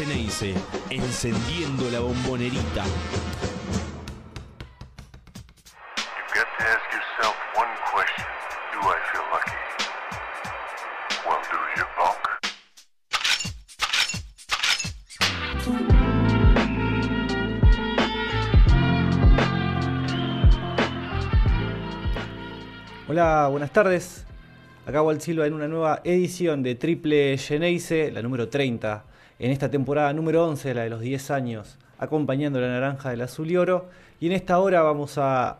Geneise, encendiendo la bombonerita. Hola, buenas tardes. Acá Walt Silva en una nueva edición de Triple Geneise, la número 30, en esta temporada número 11, la de los 10 años, acompañando la naranja del azul y oro. Y en esta hora vamos a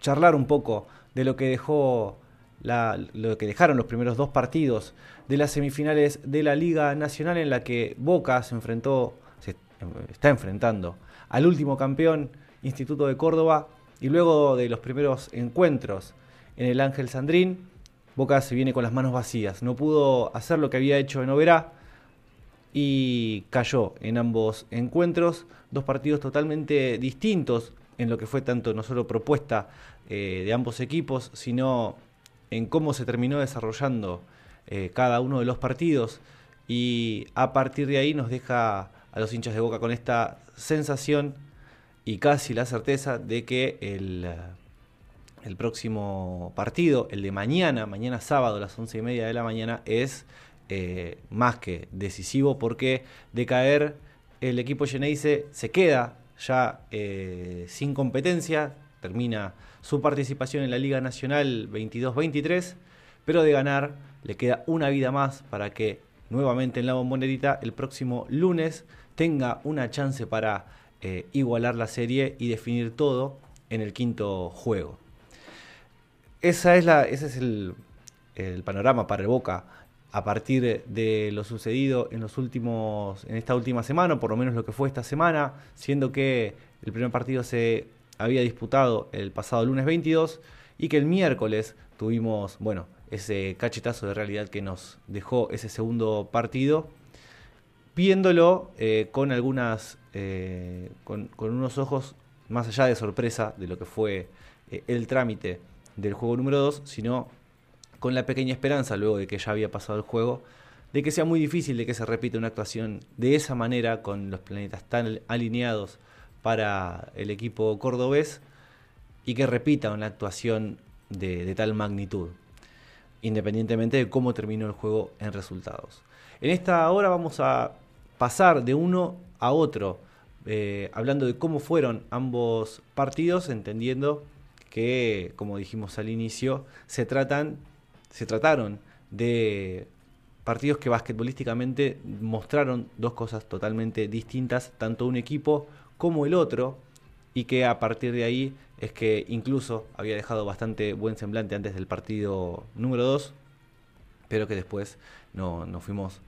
charlar un poco de lo que dejó la- lo que dejaron los primeros dos partidos de las semifinales de la Liga Nacional en la que Boca se enfrentó, se está enfrentando al último campeón Instituto de Córdoba y luego de los primeros encuentros en el Ángel Sandrín, Boca se viene con las manos vacías. No pudo hacer lo que había hecho en Oberá y cayó en ambos encuentros. Dos partidos totalmente distintos en lo que fue tanto no solo propuesta eh, de ambos equipos, sino en cómo se terminó desarrollando eh, cada uno de los partidos. Y a partir de ahí nos deja a los hinchas de Boca con esta sensación y casi la certeza de que el, el próximo partido, el de mañana, mañana sábado a las once y media de la mañana, es eh, más que decisivo porque de caer el equipo Geneise se queda ya eh, sin competencia, termina su participación en la Liga Nacional 22-23, pero de ganar le queda una vida más para que nuevamente en la bombonerita el próximo lunes tenga una chance para eh, igualar la serie y definir todo en el quinto juego. Esa es la, ese es el, panorama para el Boca a partir de lo sucedido en los últimos en esta última semana, o por lo menos lo que fue esta semana, siendo que el primer partido se había disputado el pasado lunes 22 y que el miércoles tuvimos, bueno, ese cachetazo de realidad que nos dejó ese segundo partido, viéndolo eh, con algunas, eh, con, unos ojos más allá de sorpresa de lo que fue eh, el trámite del juego número 2, sino con la pequeña esperanza, luego de que ya había pasado el juego, de que sea muy difícil de que se repita una actuación de esa manera, con los planetas tan alineados para el equipo cordobés, y que repita una actuación de, tal magnitud, independientemente de cómo terminó el juego en resultados. En esta hora vamos a pasar de uno a otro, eh, hablando de cómo fueron ambos partidos, entendiendo que, como dijimos al inicio, se tratan, se trataron de partidos que basquetbolísticamente mostraron dos cosas totalmente distintas, tanto un equipo como el otro, y que a partir de ahí es que incluso había dejado bastante buen semblante antes del partido número 2, pero que después no, nos fuimos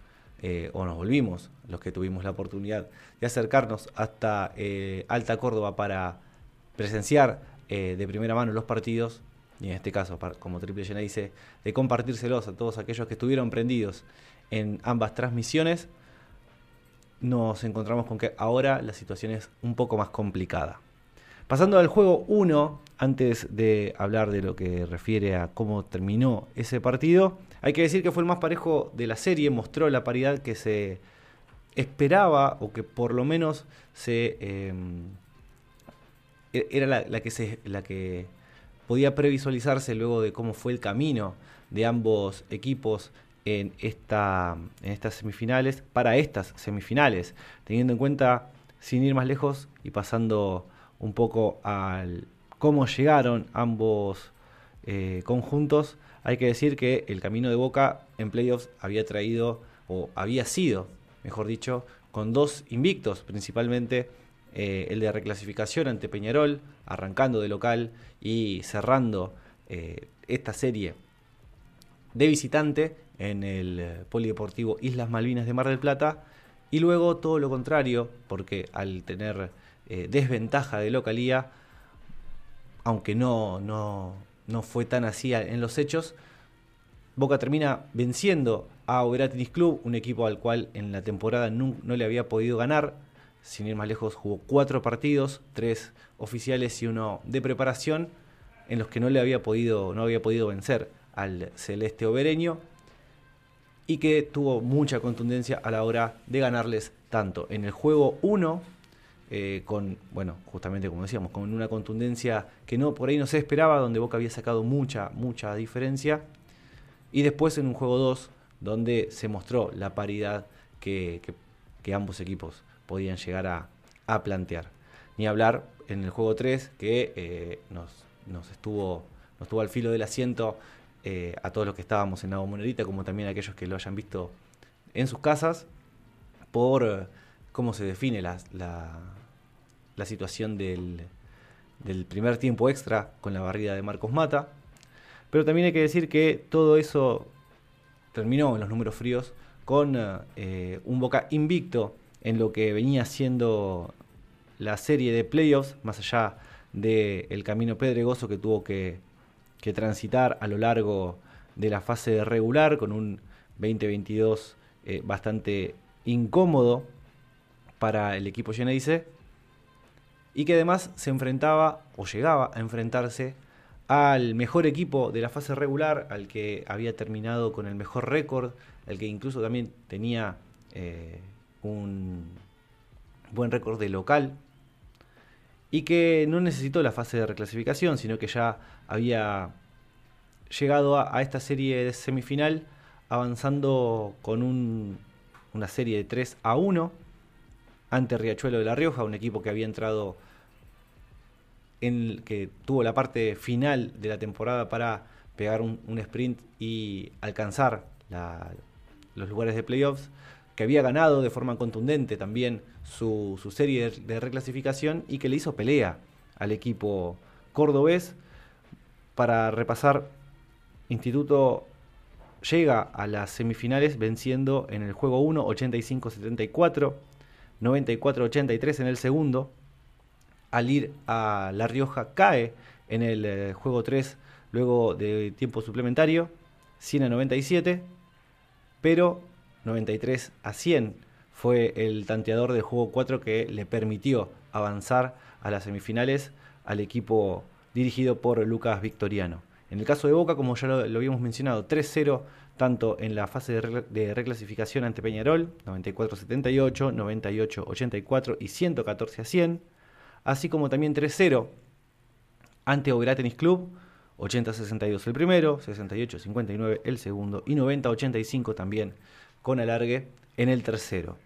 eh, o nos volvimos los que tuvimos la oportunidad de acercarnos hasta eh, Alta Córdoba para presenciar eh, de primera mano los partidos, y en este caso, como Triple Llena dice, de compartírselos a todos aquellos que estuvieron prendidos en ambas transmisiones, nos encontramos con que ahora la situación es un poco más complicada. Pasando al juego 1, antes de hablar de lo que refiere a cómo terminó ese partido, hay que decir que fue el más parejo de la serie, mostró la paridad que se esperaba o que por lo menos se eh, era la, la que se la que podía previsualizarse luego de cómo fue el camino de ambos equipos en esta en estas semifinales para estas semifinales teniendo en cuenta sin ir más lejos y pasando un poco al cómo llegaron ambos eh, conjuntos hay que decir que el camino de Boca en playoffs había traído o había sido mejor dicho con dos invictos principalmente eh, el de reclasificación ante Peñarol, arrancando de local y cerrando eh, esta serie de visitante en el eh, Polideportivo Islas Malvinas de Mar del Plata. Y luego todo lo contrario, porque al tener eh, desventaja de localía, aunque no, no, no fue tan así en los hechos, Boca termina venciendo a Oberá Tennis Club, un equipo al cual en la temporada no, no le había podido ganar sin ir más lejos, jugó cuatro partidos, tres oficiales y uno de preparación, en los que no le había podido, no había podido vencer al celeste obereño. y que tuvo mucha contundencia a la hora de ganarles tanto en el juego 1, eh, con, bueno, justamente como decíamos, con una contundencia que no por ahí no se esperaba, donde Boca había sacado mucha, mucha diferencia, y después en un juego 2, donde se mostró la paridad que, ambos equipos podían llegar a, plantear. Ni hablar en el juego 3, que eh, nos, nos, estuvo, nos estuvo al filo del asiento eh, a todos los que estábamos en la Monerita, como también a aquellos que lo hayan visto en sus casas, por eh, cómo se define la, la, situación del, del, primer tiempo extra con la barrida de Marcos Mata. Pero también hay que decir que todo eso terminó en los números fríos con un Boca invicto en lo que venía siendo la serie de playoffs, más allá del camino pedregoso que tuvo que transitar a lo largo de la fase regular con un 2022 eh, bastante incómodo para el equipo Geneise y que además se enfrentaba o llegaba a enfrentarse al mejor equipo de la fase regular, al que había terminado con el mejor récord, al que incluso también tenía eh, un buen récord de local y que no necesitó la fase de reclasificación, sino que ya había llegado a, esta serie de semifinal avanzando con una serie de 3 a 1 ante Riachuelo de la Rioja, un equipo que había entrado en que tuvo la parte final de la temporada para pegar un, sprint y alcanzar los lugares de playoffs, que había ganado de forma contundente también su, su serie de reclasificación y que le hizo pelea al equipo cordobés para repasar Instituto llega a las semifinales venciendo en el juego 1 85-74, 94-83 en el segundo. Al ir a La Rioja cae en el eh, juego 3 luego de tiempo suplementario, 100 a 97, pero 93 a 100 fue el tanteador del juego 4 que le permitió avanzar a las semifinales al equipo dirigido por Lucas Victoriano. En el caso de Boca, como ya lo, habíamos mencionado, 3-0 tanto en la fase de, reclasificación ante Peñarol, 94-78, 98-84 y 114-100, así como también 3-0 ante Oberá Tennis Club, 80-62 el primero, 68-59 el segundo y 90-85 también con alargue en el tercero.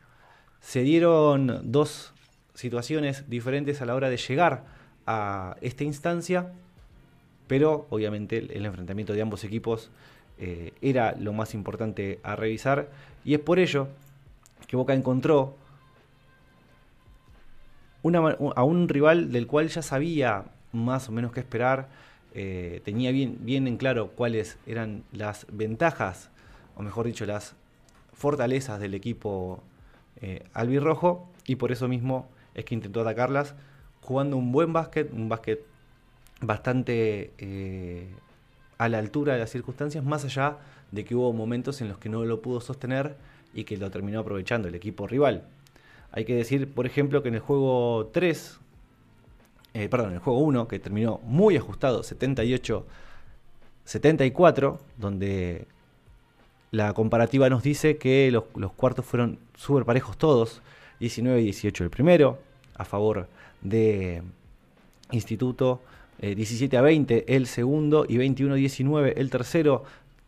Se dieron dos situaciones diferentes a la hora de llegar a esta instancia pero obviamente el, enfrentamiento de ambos equipos eh, era lo más importante a revisar y es por ello que Boca encontró a un rival del cual ya sabía más o menos qué esperar, eh, tenía bien, bien en claro cuáles eran las ventajas, o mejor dicho, las fortalezas del equipo eh, albirrojo, y por eso mismo es que intentó atacarlas jugando un buen básquet, un básquet bastante eh, a la altura de las circunstancias, más allá de que hubo momentos en los que no lo pudo sostener y que lo terminó aprovechando el equipo rival. Hay que decir, por ejemplo, que en el juego 3, eh, perdón, en el juego 1, que terminó muy ajustado, 78-74, donde la comparativa nos dice que los, cuartos fueron súper parejos todos, 19 y 18 el primero, a favor de Instituto, 17 eh, a 20 el segundo y 21 a 19 el tercero,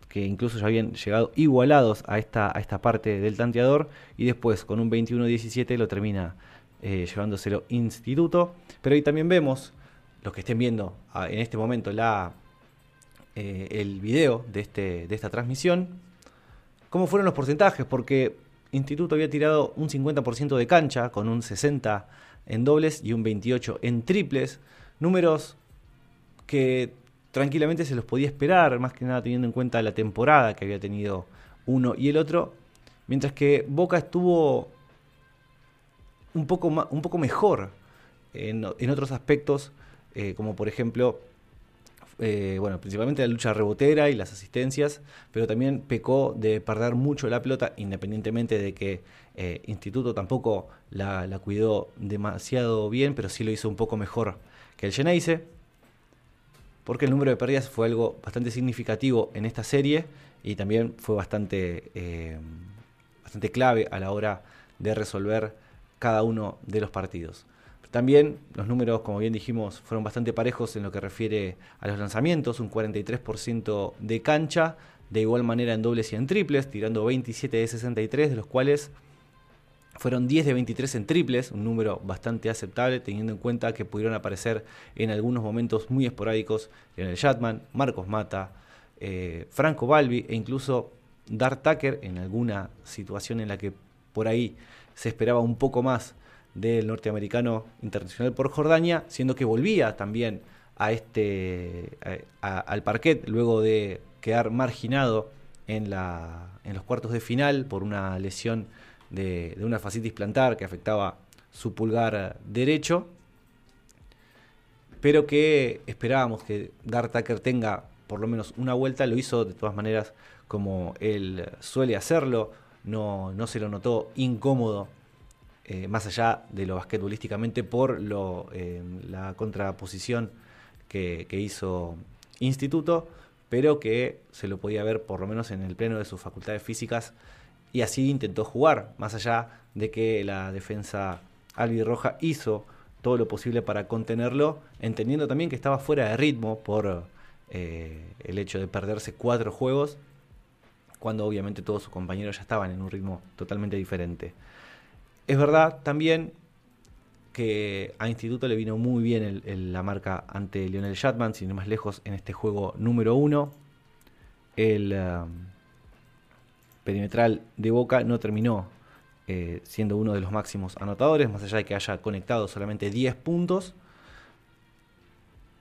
que incluso ya habían llegado igualados a esta, a esta parte del tanteador, y después con un 21 a 17 lo termina eh, llevándoselo Instituto. Pero ahí también vemos, los que estén viendo ah, en este momento la, eh, el video de, este, de esta transmisión, cómo fueron los porcentajes, porque Instituto había tirado un 50% de cancha, con un 60% en dobles y un 28% en triples. Números que tranquilamente se los podía esperar, más que nada teniendo en cuenta la temporada que había tenido uno y el otro, mientras que Boca estuvo un poco, un poco mejor en, otros aspectos, eh, como por ejemplo, eh, bueno, principalmente la lucha rebotera y las asistencias, pero también pecó de perder mucho la pelota, independientemente de que eh, Instituto tampoco la, la, cuidó demasiado bien, pero sí lo hizo un poco mejor que el Geneise. porque el número de pérdidas fue algo bastante significativo en esta serie y también fue bastante, eh, bastante clave a la hora de resolver cada uno de los partidos. También los números, como bien dijimos, fueron bastante parejos en lo que refiere a los lanzamientos, un 43% de cancha, de igual manera en dobles y en triples, tirando 27 de 63, de los cuales fueron 10 de 23 en triples, un número bastante aceptable teniendo en cuenta que pudieron aparecer en algunos momentos muy esporádicos en el Shatman, Marcos Mata, eh, Franco Balbi e incluso Dart Tucker en alguna situación en la que por ahí se esperaba un poco más del norteamericano internacional por Jordania, siendo que volvía también a este, al parquet luego de quedar marginado en, la, en los cuartos de final por una lesión de, una fascitis plantar que afectaba su pulgar derecho, pero que esperábamos que Dart Tucker tenga por lo menos una vuelta, lo hizo de todas maneras como él suele hacerlo, no, no se lo notó incómodo eh, más allá de lo basquetbolísticamente, por lo, eh, la contraposición que, hizo Instituto, pero que se lo podía ver por lo menos en el pleno de sus facultades físicas y así intentó jugar, más allá de que la defensa albirroja hizo todo lo posible para contenerlo, entendiendo también que estaba fuera de ritmo por eh, el hecho de perderse cuatro juegos, cuando obviamente todos sus compañeros ya estaban en un ritmo totalmente diferente. Es verdad también que a Instituto le vino muy bien la marca ante Lionel Shatman, sin ir más lejos, en este juego número uno. El um, perimetral de Boca no terminó eh, siendo uno de los máximos anotadores, más allá de que haya conectado solamente 10 puntos.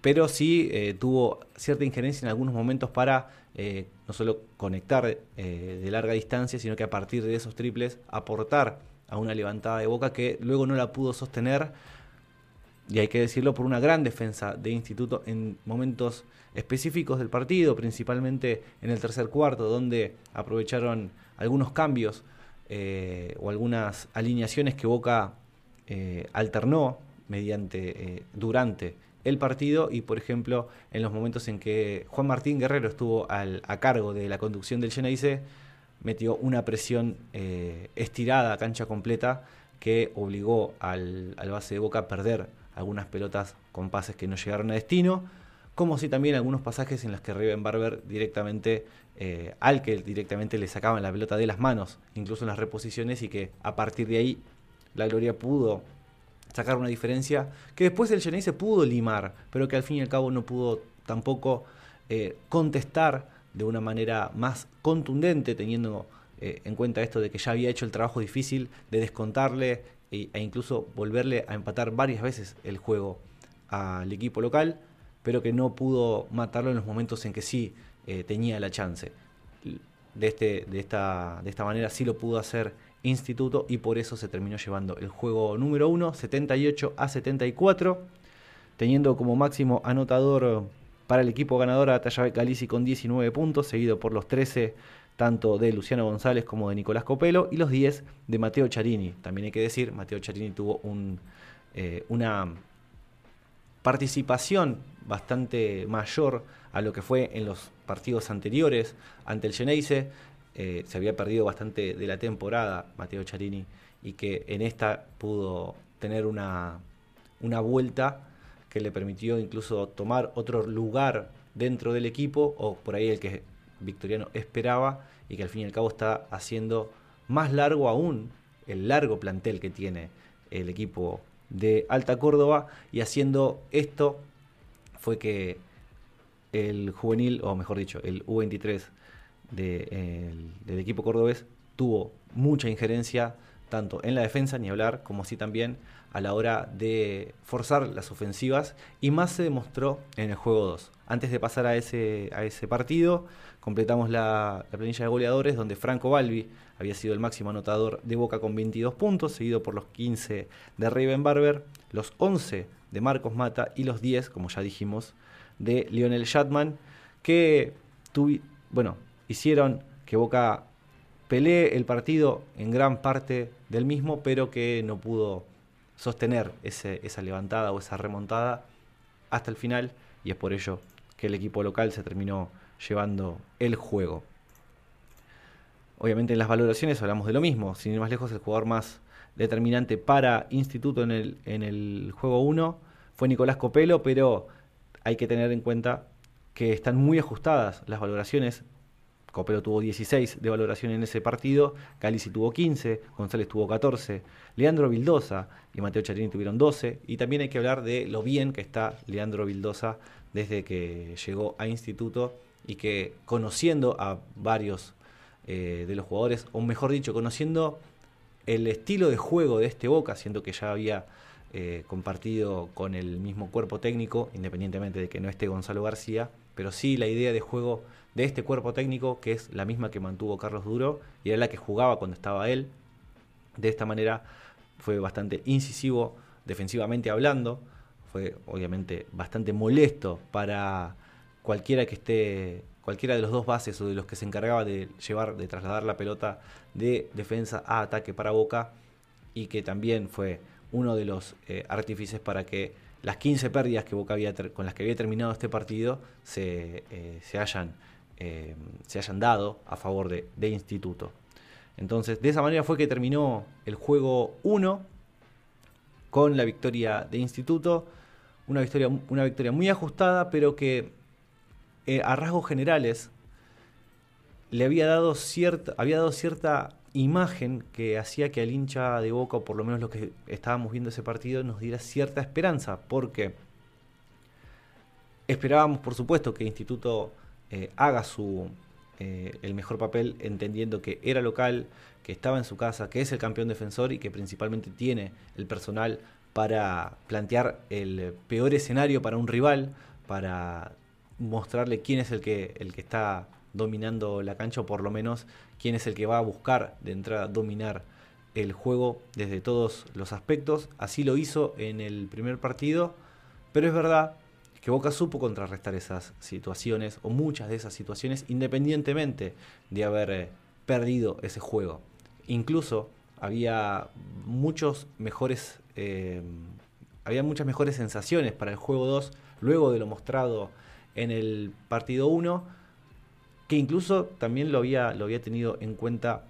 Pero sí eh, tuvo cierta injerencia en algunos momentos para eh, no solo conectar de larga distancia, sino que a partir de esos triples aportar a una levantada de boca que luego no la pudo sostener, y hay que decirlo, por una gran defensa de Instituto en momentos específicos del partido, principalmente en el tercer cuarto, donde aprovecharon algunos cambios eh, o algunas alineaciones que Boca eh, alternó mediante eh, durante el partido. Y por ejemplo en los momentos en que Juan Martín Guerrero estuvo a cargo de la conducción del Geneise metió una presión eh, estirada, cancha completa, que obligó al, base de Boca a perder algunas pelotas con pases que no llegaron a destino, como si también algunos pasajes en los que Riven Barber directamente, eh, al que directamente le sacaban la pelota de las manos, incluso en las reposiciones, y que a partir de ahí la Gloria pudo sacar una diferencia que después el se pudo limar, pero que al fin y al cabo no pudo tampoco eh, contestar de una manera más contundente, teniendo eh, en cuenta esto de que ya había hecho el trabajo difícil de descontarle e, incluso volverle a empatar varias veces el juego al equipo local, pero que no pudo matarlo en los momentos en que sí eh, tenía la chance. De, este, de, esta, de esta manera sí lo pudo hacer Instituto y por eso se terminó llevando el juego número 1, 78 a 74, teniendo como máximo anotador para el equipo ganador a Galici con 19 puntos, seguido por los 13 tanto de Luciano González como de Nicolás Copelo y los 10 de Mateo Charini. También hay que decir, Mateo Charini tuvo eh, una participación bastante mayor a lo que fue en los partidos anteriores ante el Geneise. Eh, se había perdido bastante de la temporada Mateo Charini y que en esta pudo tener una, una vuelta que le permitió incluso tomar otro lugar dentro del equipo, o por ahí el que Victoriano esperaba, y que al fin y al cabo está haciendo más largo aún el largo plantel que tiene el equipo de Alta Córdoba, y haciendo esto fue que el juvenil, o mejor dicho, el U23 del equipo cordobés tuvo mucha injerencia tanto en la defensa, ni hablar, como sí también a la hora de forzar las ofensivas y más se demostró en el juego 2. Antes de pasar a ese, a ese partido, completamos la, planilla de goleadores donde Franco Balbi había sido el máximo anotador de Boca con 22 puntos, seguido por los 15 de Raven Barber, los 11 de Marcos Mata y los 10, como ya dijimos, de Lionel Shatman, que bueno, hicieron que Boca pelee el partido en gran parte del mismo, pero que no pudo sostener esa levantada o esa remontada hasta el final y es por ello que el equipo local se terminó llevando el juego. Obviamente en las valoraciones hablamos de lo mismo, sin ir más lejos el jugador más determinante para Instituto en el, en el juego 1 fue Nicolás Copelo, pero hay que tener en cuenta que están muy ajustadas las valoraciones. Copelo tuvo 16 de valoración en ese partido, Calici tuvo 15, González tuvo 14, Leandro Vildosa y Mateo Charini tuvieron 12. Y también hay que hablar de lo bien que está Leandro Vildosa desde que llegó a Instituto y que conociendo a varios eh, de los jugadores, o mejor dicho, conociendo el estilo de juego de este Boca, siendo que ya había eh, compartido con el mismo cuerpo técnico, independientemente de que no esté Gonzalo García, pero sí la idea de juego de este cuerpo técnico, que es la misma que mantuvo Carlos Duro y era la que jugaba cuando estaba él. De esta manera fue bastante incisivo defensivamente hablando, fue obviamente bastante molesto para cualquiera que esté cualquiera de los dos bases o de los que se encargaba de llevar, de trasladar la pelota de defensa a ataque para Boca y que también fue uno de los eh, artífices para que las 15 pérdidas que Boca había con las que había terminado este partido se, eh, se, hayan, eh, se hayan dado a favor de, Instituto. Entonces, de esa manera fue que terminó el juego 1 con la victoria de Instituto. Una victoria, una victoria muy ajustada, pero que eh, a rasgos generales, le había dado cierta, había dado cierta imagen que hacía que al hincha de Boca, o por lo menos los que estábamos viendo ese partido, nos diera cierta esperanza, porque esperábamos, por supuesto, que el Instituto eh, haga su eh, el mejor papel, entendiendo que era local, que estaba en su casa, que es el campeón defensor y que principalmente tiene el personal para plantear el peor escenario para un rival, para mostrarle quién es el que, el que está dominando la cancha o por lo menos quién es el que va a buscar de entrada dominar el juego desde todos los aspectos. Así lo hizo en el primer partido, pero es verdad que Boca supo contrarrestar esas situaciones o muchas de esas situaciones independientemente de haber eh, perdido ese juego. Incluso había muchos mejores eh, había muchas mejores sensaciones para el juego 2 luego de lo mostrado en el partido 1, que incluso también lo había, lo había tenido en cuenta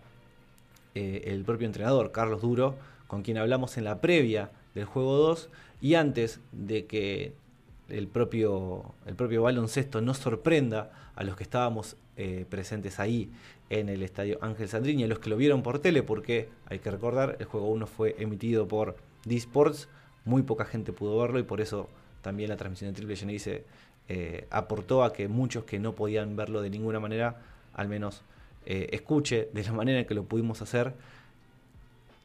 eh, el propio entrenador, Carlos Duro, con quien hablamos en la previa del juego 2 y antes de que el propio, el propio baloncesto nos sorprenda a los que estábamos eh, presentes ahí en el estadio Ángel Sandrini, a los que lo vieron por tele, porque hay que recordar, el juego 1 fue emitido por D-Sports, muy poca gente pudo verlo y por eso también la transmisión de Triple dice eh, aportó a que muchos que no podían verlo de ninguna manera, al menos eh, escuche de la manera en que lo pudimos hacer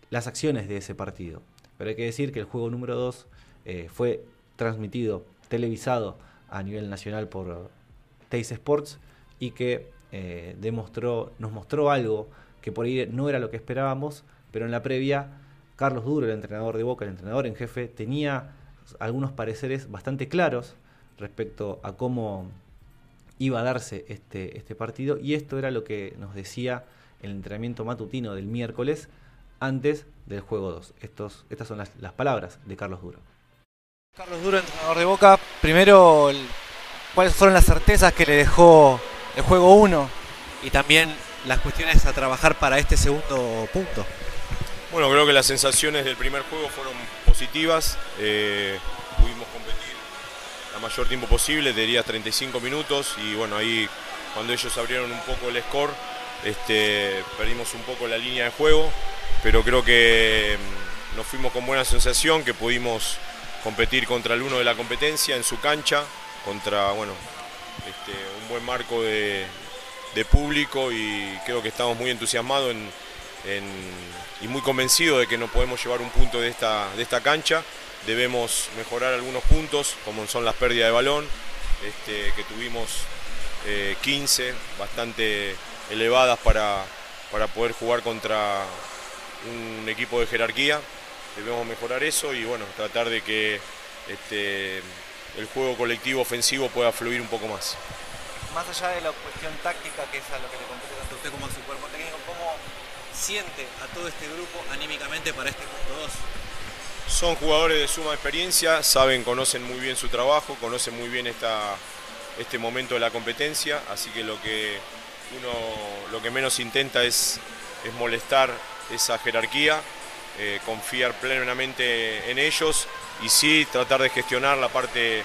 las acciones de ese partido. Pero hay que decir que el juego número 2 eh, fue transmitido, televisado a nivel nacional por Teis Sports y que demostró, nos mostró algo que por ahí no era lo que esperábamos, pero en la previa Carlos Duro, el entrenador de Boca, el entrenador en jefe, tenía algunos pareceres bastante claros respecto a cómo iba a darse este, este partido y esto era lo que nos decía el entrenamiento matutino del miércoles antes del juego 2. Estos, estas son las, las, palabras de Carlos Duro. Carlos Duro, entrenador de Boca, primero, ¿cuáles fueron las certezas que le dejó el juego 1 y también las cuestiones a trabajar para este segundo punto? Bueno, creo que las sensaciones del primer juego fueron positivas. Eh, pudimos la mayor tiempo posible, diría 35 minutos y bueno, ahí cuando ellos abrieron un poco el score, este, perdimos un poco la línea de juego, pero creo que mm, nos fuimos con buena sensación, que pudimos competir contra el uno de la competencia en su cancha, contra bueno, este, un buen marco de, público y creo que estamos muy entusiasmados y muy convencidos de que nos podemos llevar un punto de esta cancha debemos mejorar algunos puntos, como son las pérdidas de balón, este, que tuvimos 15, eh, bastante elevadas para, para poder jugar contra un equipo de jerarquía. Debemos mejorar eso y bueno, tratar de que este, el juego colectivo ofensivo pueda fluir un poco más. Más allá de la cuestión táctica, que es a lo que le compete tanto usted como a su cuerpo técnico, ¿cómo siente a todo este grupo anímicamente para este punto 2? Son jugadores de suma experiencia, saben, conocen muy bien su trabajo, conocen muy bien esta, este momento de la competencia, así que lo que uno lo que menos intenta es, es molestar esa jerarquía, eh, confiar plenamente en ellos y sí tratar de gestionar la parte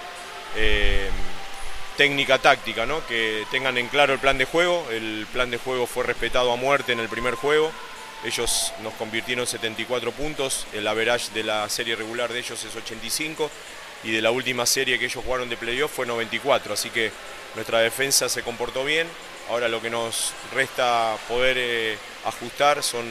eh, técnica táctica, ¿no? que tengan en claro el plan de juego, el plan de juego fue respetado a muerte en el primer juego, ellos nos convirtieron en 74 puntos, el average de la serie regular de ellos es 85 y de la última serie que ellos jugaron de playoff fue 94, así que nuestra defensa se comportó bien. Ahora lo que nos resta poder eh, ajustar son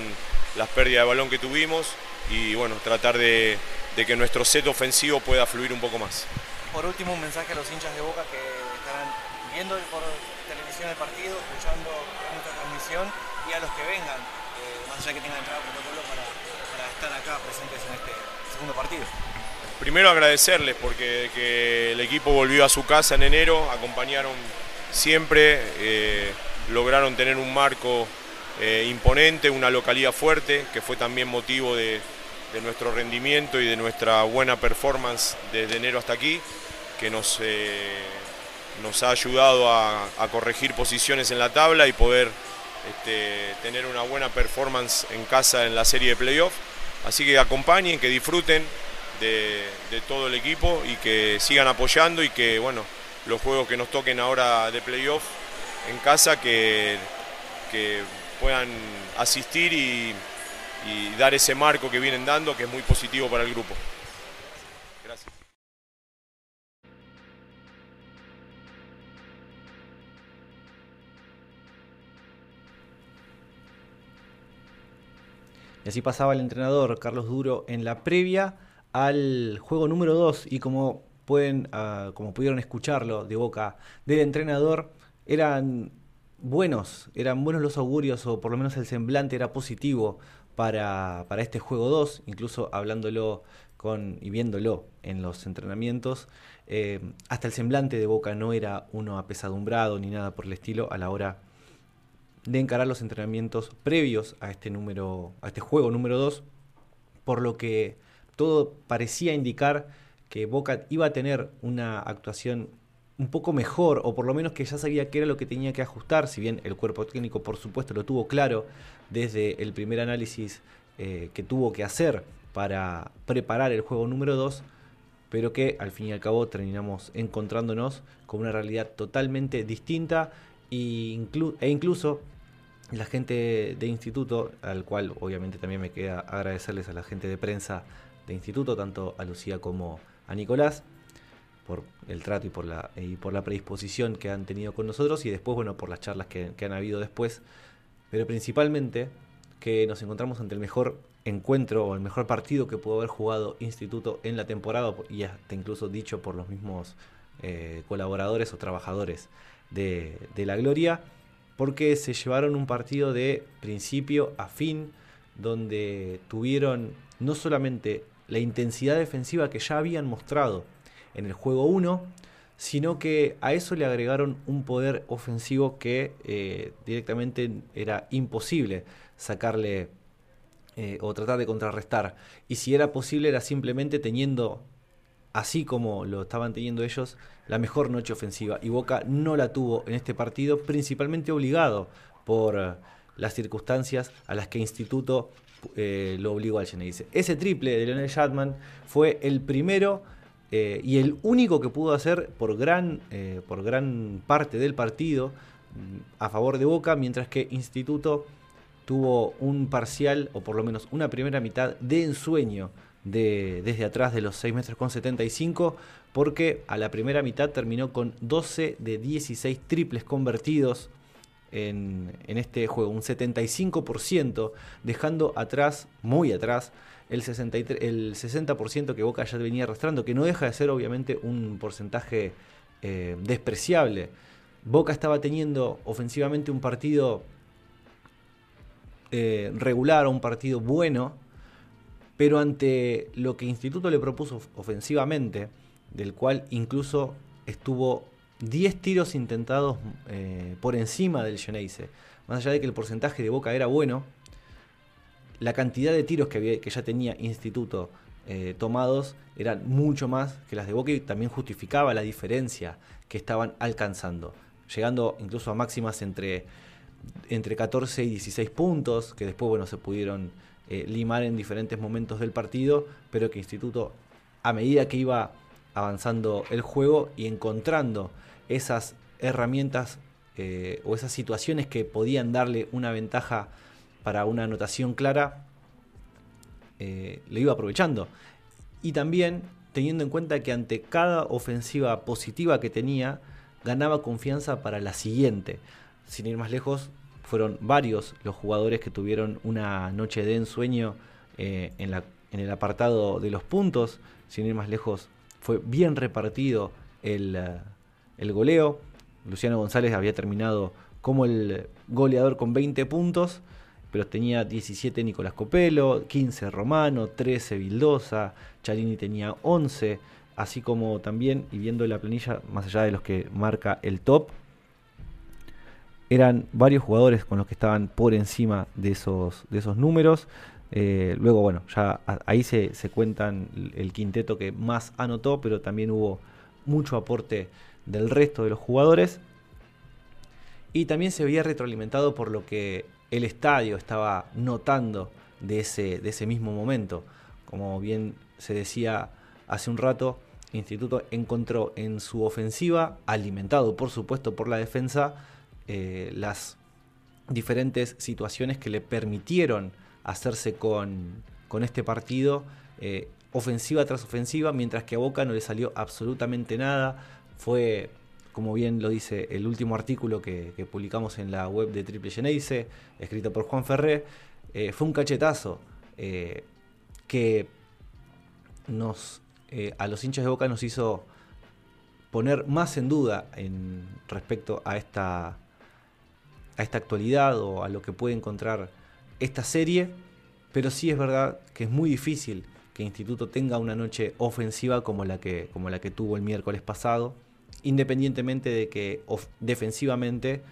las pérdidas de balón que tuvimos y bueno, tratar de, que nuestro set ofensivo pueda fluir un poco más. Por último, un mensaje a los hinchas de Boca que estarán viendo por televisión el partido, escuchando nuestra transmisión y a los que vengan, que tengan entrada protocolo para, para estar acá presentes en este segundo partido. Primero agradecerles porque el equipo volvió a su casa en enero, acompañaron siempre, eh, lograron tener un marco eh, imponente, una localidad fuerte, que fue también motivo de, nuestro rendimiento y de nuestra buena performance desde enero hasta aquí, que nos, eh, nos ha ayudado a, corregir posiciones en la tabla y poder este, tener una buena performance en casa en la serie de playoff. Así que acompañen, que disfruten de, todo el equipo y que sigan apoyando y que bueno, los juegos que nos toquen ahora de playoff en casa que, que puedan asistir y, y dar ese marco que vienen dando que es muy positivo para el grupo. Y así pasaba el entrenador Carlos Duro en la previa al juego número 2 y como pueden ah, como pudieron escucharlo de boca del entrenador eran buenos, eran buenos los augurios o por lo menos el semblante era positivo para, para este juego 2, incluso hablándolo con, y viéndolo en los entrenamientos, eh, hasta el semblante de Boca no era uno apesadumbrado ni nada por el estilo a la hora de encarar los entrenamientos previos a este número, a este juego número 2, por lo que todo parecía indicar que Boca iba a tener una actuación un poco mejor, o por lo menos que ya sabía qué era lo que tenía que ajustar, si bien el cuerpo técnico por supuesto lo tuvo claro desde el primer análisis eh, que tuvo que hacer para preparar el juego número 2, pero que al fin y al cabo terminamos encontrándonos con una realidad totalmente distinta e, incluso la gente de instituto, al cual obviamente también me queda agradecerles a la gente de prensa de instituto, tanto a Lucía como a Nicolás, por el trato y por la, y por la predisposición que han tenido con nosotros y después, bueno, por las charlas que, han habido después, pero principalmente que nos encontramos ante el mejor encuentro o el mejor partido que pudo haber jugado Instituto en la temporada y hasta incluso dicho por los mismos eh, colaboradores o trabajadores de, la Gloria, porque se llevaron un partido de principio a fin, donde tuvieron no solamente la intensidad defensiva que ya habían mostrado en el juego 1, sino que a eso le agregaron un poder ofensivo que eh, directamente era imposible sacarle eh, o tratar de contrarrestar. Y si era posible era simplemente teniendo, así como lo estaban teniendo ellos, la mejor noche ofensiva. Y Boca no la tuvo en este partido, principalmente obligado por eh, las circunstancias a las que Instituto lo obligó al Geneise. Ese triple de Leonel Shatman fue el primero eh, y el único que pudo hacer por gran, eh, por gran parte del partido mm, a favor de Boca, mientras que Instituto tuvo un parcial, o por lo menos una primera mitad de ensueño de, desde atrás de los 6 metros con 75, porque a la primera mitad terminó con 12 de 16 triples convertidos en, en este juego, un 75%, dejando atrás, muy atrás, el, 63, el 60% que Boca ya venía arrastrando, que no deja de ser obviamente un porcentaje eh, despreciable. Boca estaba teniendo ofensivamente un partido eh, regular un partido bueno, pero ante lo que Instituto le propuso ofensivamente, del cual incluso estuvo 10 tiros intentados eh, por encima del Geneise, más allá de que el porcentaje de Boca era bueno, la cantidad de tiros que, que ya tenía Instituto eh, tomados eran mucho más que las de Boca y también justificaba la diferencia que estaban alcanzando, llegando incluso a máximas entre, entre 14 y 16 puntos, que después bueno, se pudieron eh, limar en diferentes momentos del partido, pero que Instituto, a medida que iba avanzando el juego y encontrando esas herramientas eh, o esas situaciones que podían darle una ventaja para una anotación clara, eh, lo iba aprovechando. Y también teniendo en cuenta que ante cada ofensiva positiva que tenía, ganaba confianza para la siguiente. Sin ir más lejos, fueron varios los jugadores que tuvieron una noche de ensueño eh, en, el apartado de los puntos. Sin ir más lejos, fue bien repartido el, eh, goleo. Luciano González había terminado como el goleador con 20 puntos, pero tenía 17 Nicolás Copelo, 15 Romano, 13 Vildosa, Charini tenía 11, así como también, y viendo la planilla, más allá de los que marca el top, eran varios jugadores con los que estaban por encima de esos, de esos números. Eh, luego, bueno, ya ahí se, se, cuentan el quinteto que más anotó, pero también hubo mucho aporte del resto de los jugadores. Y también se veía retroalimentado por lo que el estadio estaba notando de ese, de ese mismo momento. Como bien se decía hace un rato, Instituto encontró en su ofensiva, alimentado por supuesto por la defensa, eh, las diferentes situaciones que le permitieron hacerse con, con este partido eh, ofensiva tras ofensiva, mientras que a Boca no le salió absolutamente nada. Fue, como bien lo dice el último artículo que, publicamos en la web de Triple Geneise, escrito por Juan Ferré, eh, fue un cachetazo que nos, a los hinchas de Boca nos hizo poner más en duda en respecto a esta a esta actualidad o a lo que puede encontrar esta serie, pero sí es verdad que es muy difícil que Instituto tenga una noche ofensiva como la que, como la que tuvo el miércoles pasado, independientemente de que defensivamente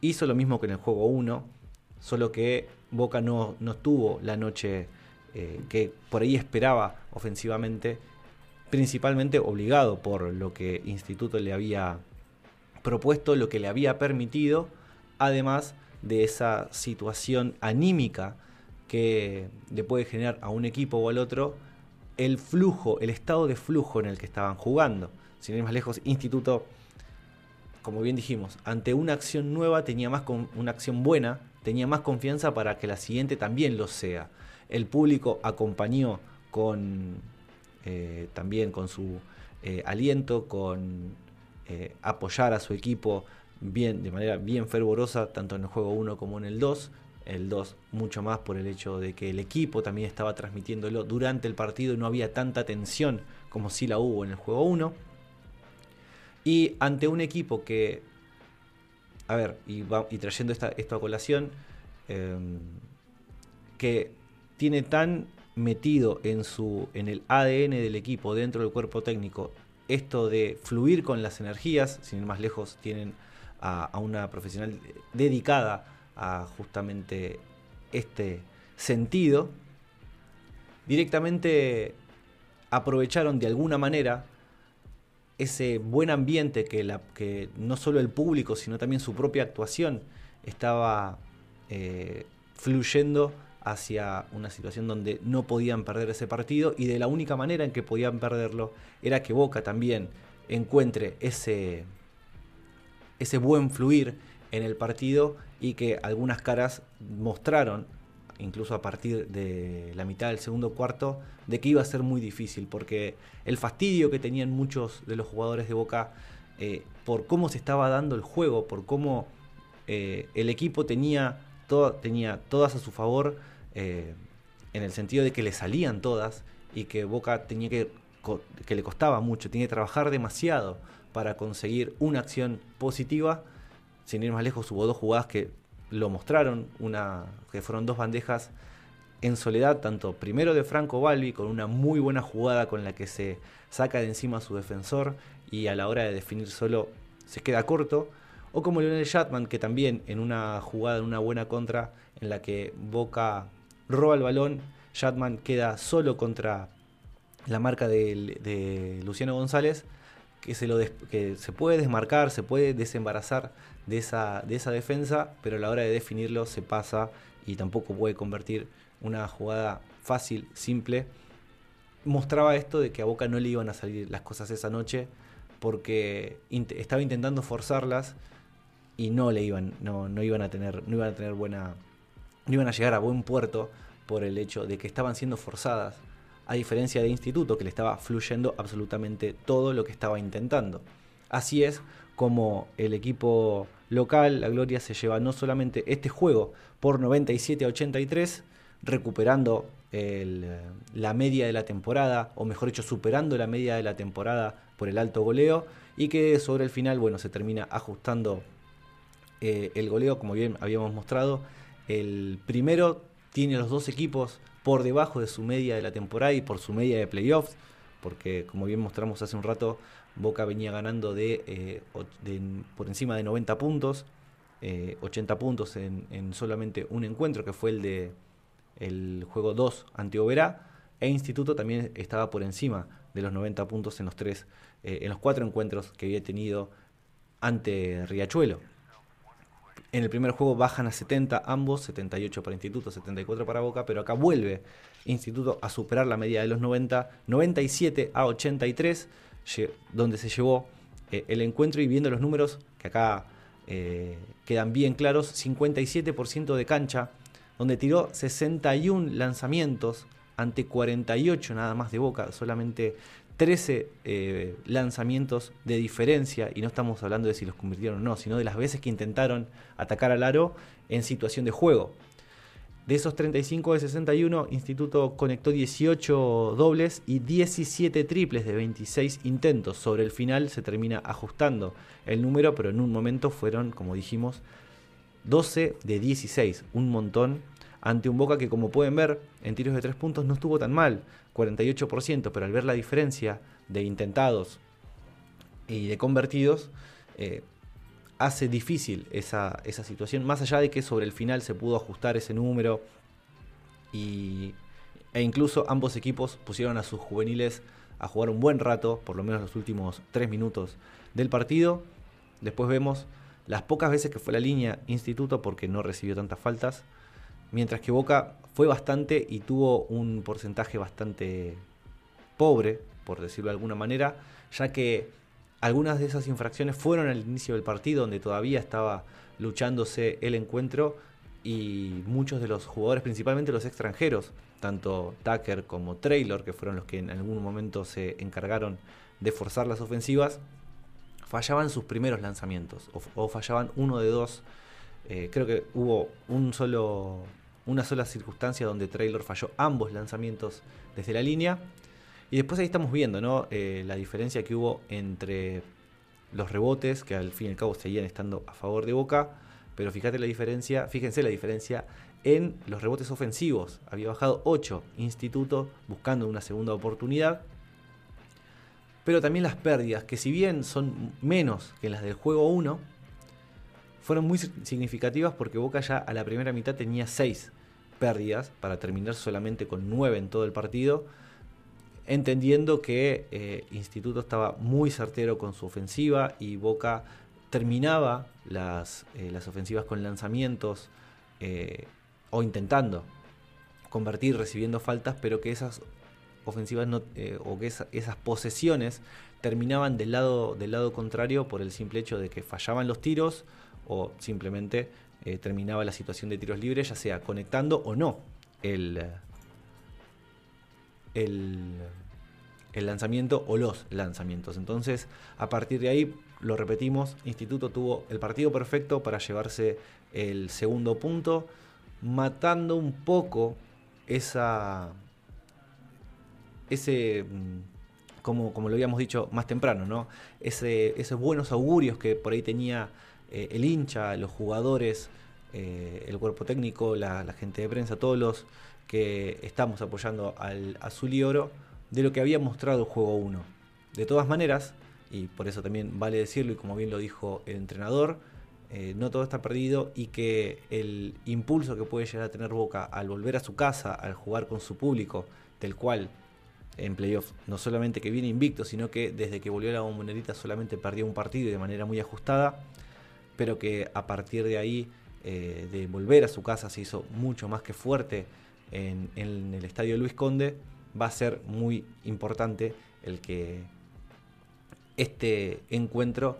hizo lo mismo que en el juego 1, solo que Boca no, no tuvo la noche eh, que por ahí esperaba ofensivamente, principalmente obligado por lo que Instituto le había propuesto, lo que le había permitido además de esa situación anímica que le puede generar a un equipo o al otro el flujo, el estado de flujo en el que estaban jugando. Sin ir más lejos, Instituto, como bien dijimos, ante una acción nueva tenía más con, una acción buena, tenía más confianza para que la siguiente también lo sea. El público acompañó con eh, también con su eh, aliento, con eh, apoyar a su equipo bien, de manera bien fervorosa, tanto en el juego 1 como en el 2. El 2 mucho más por el hecho de que el equipo también estaba transmitiéndolo durante el partido y no había tanta tensión como si la hubo en el juego 1. Y ante un equipo que, a ver, y, trayendo esta, esto a colación, em, que tiene tan metido en, su, en el ADN del equipo, dentro del cuerpo técnico, esto de fluir con las energías, sin ir más lejos, tienen a, una profesional dedicada a justamente este sentido, directamente aprovecharon de alguna manera ese buen ambiente que, la, que no solo el público, sino también su propia actuación estaba eh, fluyendo hacia una situación donde no podían perder ese partido y de la única manera en que podían perderlo era que Boca también encuentre ese, ese buen fluir en el partido y que algunas caras mostraron, incluso a partir de la mitad del segundo cuarto, de que iba a ser muy difícil, porque el fastidio que tenían muchos de los jugadores de Boca eh, por cómo se estaba dando el juego, por cómo eh, el equipo tenía, tenía todas a su favor, eh, en el sentido de que le salían todas y que Boca tenía que, que le costaba mucho, tenía que trabajar demasiado para conseguir una acción positiva. Sin ir más lejos, hubo dos jugadas que lo mostraron, una que fueron dos bandejas en soledad, tanto primero de Franco Balbi, con una muy buena jugada con la que se saca de encima a su defensor y a la hora de definir solo se queda corto, o como Lionel Shatman, que también en una jugada, en una buena contra, en la que Boca roba el balón, Shatman queda solo contra la marca de Luciano González, que se, lo que se puede desmarcar, se puede desembarazar de esa, de esa defensa, pero a la hora de definirlo se pasa y tampoco puede convertir una jugada fácil, simple. Mostraba esto de que a Boca no le iban a salir las cosas esa noche porque estaba intentando forzarlas y no le iban, no, no iban a tener, no iban a tener buena, no iban a llegar a buen puerto por el hecho de que estaban siendo forzadas, a diferencia de Instituto, que le estaba fluyendo absolutamente todo lo que estaba intentando. Así es como el equipo local, la Gloria, se lleva no solamente este juego por 97 a 83, recuperando eh, la media de la temporada, o mejor dicho, superando la media de la temporada por el alto goleo, y que sobre el final, bueno, se termina ajustando eh, el goleo, como bien habíamos mostrado. El primero tiene los dos equipos por debajo de su media de la temporada y por su media de playoffs, porque como bien mostramos hace un rato, Boca venía ganando de, eh, por encima de 90 puntos, eh, 80 puntos en, en solamente un encuentro, que fue el de el juego 2 ante Oberá, e Instituto también estaba por encima de los 90 puntos en los tres, eh, en los cuatro encuentros que había tenido ante Riachuelo. En el primer juego bajan a 70 ambos, 78 para Instituto, 74 para Boca, pero acá vuelve Instituto a superar la media de los 90, 97 a 83, lle- donde se llevó eh, el encuentro y viendo los números que acá eh, quedan bien claros, 57% de cancha, donde tiró 61 lanzamientos ante 48 nada más de Boca, solamente 13 eh, lanzamientos de diferencia, y no estamos hablando de si los convirtieron o no, sino de las veces que intentaron atacar al aro en situación de juego. De esos 35 de 61, Instituto conectó 18 dobles y 17 triples de 26 intentos. Sobre el final se termina ajustando el número, pero en un momento fueron, como dijimos, 12 de 16, un montón, ante un Boca que como pueden ver en tiros de 3 puntos no estuvo tan mal, 48%, pero al ver la diferencia de intentados y de convertidos, eh, hace difícil esa, esa situación, más allá de que sobre el final se pudo ajustar ese número y, e incluso ambos equipos pusieron a sus juveniles a jugar un buen rato, por lo menos los últimos 3 minutos del partido. Después vemos las pocas veces que fue la línea Instituto porque no recibió tantas faltas, mientras que Boca fue bastante y tuvo un porcentaje bastante pobre, por decirlo de alguna manera, ya que algunas de esas infracciones fueron al inicio del partido, donde todavía estaba luchándose el encuentro y muchos de los jugadores, principalmente los extranjeros, tanto Tucker como Traylor, que fueron los que en algún momento se encargaron de forzar las ofensivas, fallaban sus primeros lanzamientos o, fallaban uno de dos. Eh, creo que hubo un solo, una sola circunstancia donde Traylor falló ambos lanzamientos desde la línea. Y después ahí estamos viendo ¿no? Eh, la diferencia que hubo entre los rebotes, que al fin y al cabo seguían estando a favor de Boca, pero fíjate la diferencia, fíjense la diferencia en los rebotes ofensivos. Había bajado 8 Instituto buscando una segunda oportunidad. Pero también las pérdidas, que si bien son menos que las del juego 1, fueron muy significativas porque Boca ya a la primera mitad tenía 6 pérdidas para terminar solamente con 9 en todo el partido, entendiendo que eh, Instituto estaba muy certero con su ofensiva y Boca terminaba las, eh, las ofensivas con lanzamientos eh, o intentando convertir recibiendo faltas, pero que esas ofensivas no, o que esa, esas posesiones terminaban del lado, del lado contrario por el simple hecho de que fallaban los tiros o simplemente eh, terminaba la situación de tiros libres, ya sea conectando o no el, el, el lanzamiento o los lanzamientos. Entonces, a partir de ahí, lo repetimos, Instituto tuvo el partido perfecto para llevarse el segundo punto, matando un poco esa ese como, como lo habíamos dicho más temprano, ¿no? Ese, esos buenos augurios que por ahí tenía eh, el hincha, los jugadores, eh, el cuerpo técnico, la, gente de prensa, todos los que estamos apoyando al azul y oro, de lo que había mostrado juego 1. De todas maneras, y por eso también vale decirlo, y como bien lo dijo el entrenador, eh, no todo está perdido y que el impulso que puede llegar a tener Boca al volver a su casa, al jugar con su público, del cual en playoff, no solamente que viene invicto, sino que desde que volvió a la bombonerita solamente perdió un partido y de manera muy ajustada, pero que a partir de ahí, eh, de volver a su casa, se hizo mucho más que fuerte en, en el estadio Luis Conde, va a ser muy importante el que este encuentro,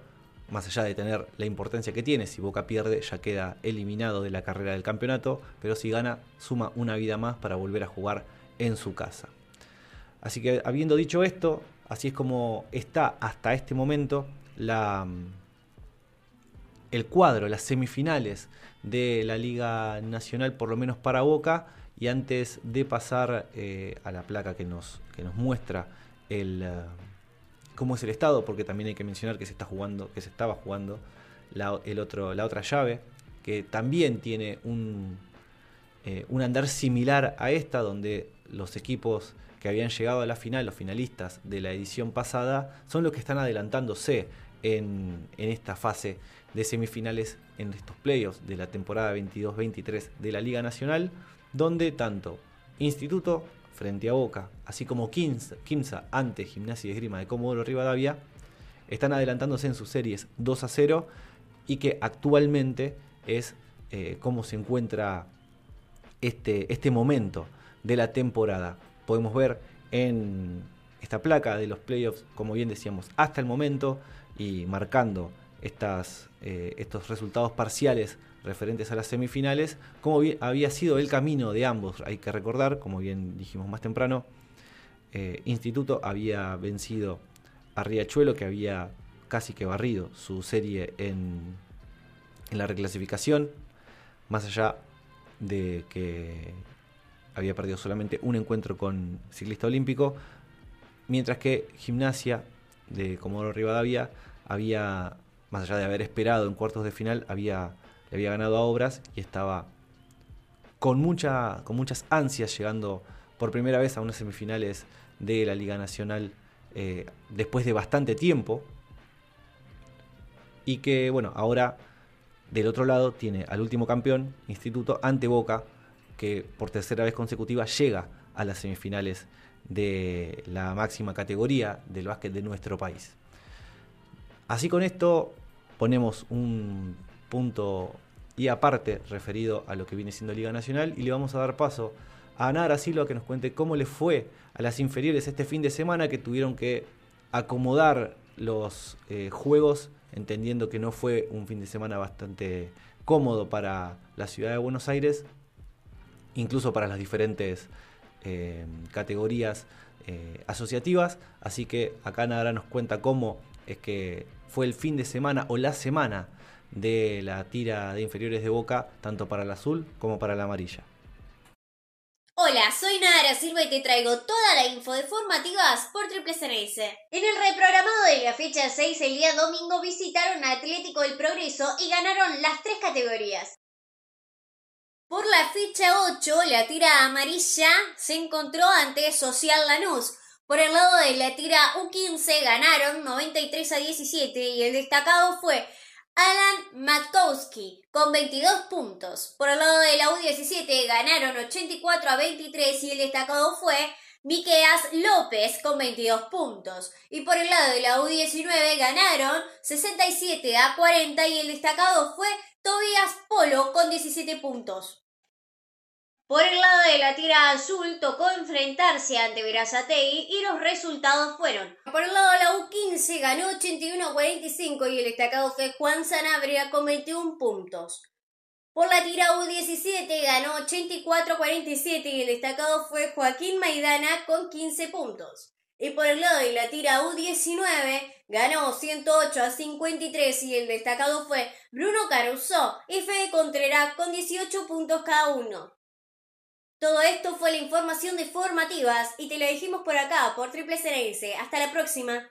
más allá de tener la importancia que tiene, si Boca pierde ya queda eliminado de la carrera del campeonato, pero si gana suma una vida más para volver a jugar en su casa. Así que habiendo dicho esto, así es como está hasta este momento la, el cuadro, las semifinales de la Liga Nacional, por lo menos para Boca. Y antes de pasar eh, a la placa que nos, que nos muestra el, uh, cómo es el estado, porque también hay que mencionar que se está jugando, que se estaba jugando la, el otro, la otra llave, que también tiene un, eh, un andar similar a esta, donde los equipos que habían llegado a la final, los finalistas de la edición pasada, son los que están adelantándose en, en esta fase de semifinales en estos playoffs de la temporada 22-23 de la Liga Nacional, donde tanto Instituto frente a Boca, así como Quimsa, ante Gimnasia y Esgrima de Comodoro Rivadavia, están adelantándose en sus series 2 a 0 y que actualmente es eh, cómo se encuentra este, este momento de la temporada. Podemos ver en esta placa de los playoffs, como bien decíamos, hasta el momento y marcando estas, eh, estos resultados parciales referentes a las semifinales, como había sido el camino de ambos. Hay que recordar, como bien dijimos más temprano, eh, Instituto había vencido a Riachuelo, que había casi que barrido su serie en, en la reclasificación, más allá de que había perdido solamente un encuentro con ciclista olímpico, mientras que Gimnasia de Comodoro Rivadavia había, más allá de haber esperado en cuartos de final, había, le había ganado a Obras y estaba con, mucha, con muchas ansias llegando por primera vez a unas semifinales de la Liga Nacional eh, después de bastante tiempo. Y que, bueno, ahora del otro lado tiene al último campeón, Instituto, ante Boca, que por tercera vez consecutiva llega a las semifinales de la máxima categoría del básquet de nuestro país. Así con esto ponemos un punto y aparte referido a lo que viene siendo Liga Nacional y le vamos a dar paso a Nara Silva que nos cuente cómo le fue a las inferiores este fin de semana que tuvieron que acomodar los eh, juegos entendiendo que no fue un fin de semana bastante cómodo para la ciudad de Buenos Aires incluso para las diferentes eh, categorías eh, asociativas. Así que acá Nara nos cuenta cómo es que fue el fin de semana o la semana de la tira de inferiores de Boca, tanto para el azul como para la amarilla. Hola, soy Nara Silva y te traigo toda la info de formativas por Triple CNS. En el reprogramado de la fecha 6, el día domingo visitaron a Atlético del Progreso y ganaron las tres categorías. Por la fecha 8, la tira amarilla se encontró ante Social Lanús. Por el lado de la tira U15 ganaron 93 a 17 y el destacado fue Alan Matkowski con 22 puntos. Por el lado de la U17 ganaron 84 a 23 y el destacado fue Miqueas López con 22 puntos. Y por el lado de la U19 ganaron 67 a 40 y el destacado fue Tobias Polo con 17 puntos. Por el lado de la tira azul tocó enfrentarse ante Verazatei y los resultados fueron. Por el lado de la U15 ganó 81 a 45 y el destacado fue Juan Sanabria con 21 puntos. Por la tira U17 ganó 84 a 47 y el destacado fue Joaquín Maidana con 15 puntos. Y por el lado de la tira U19 ganó 108 a 53 y el destacado fue Bruno Caruso y Fede Contreras con 18 puntos cada uno. Todo esto fue la información de formativas y te lo dijimos por acá, por Triple CNS. Hasta la próxima.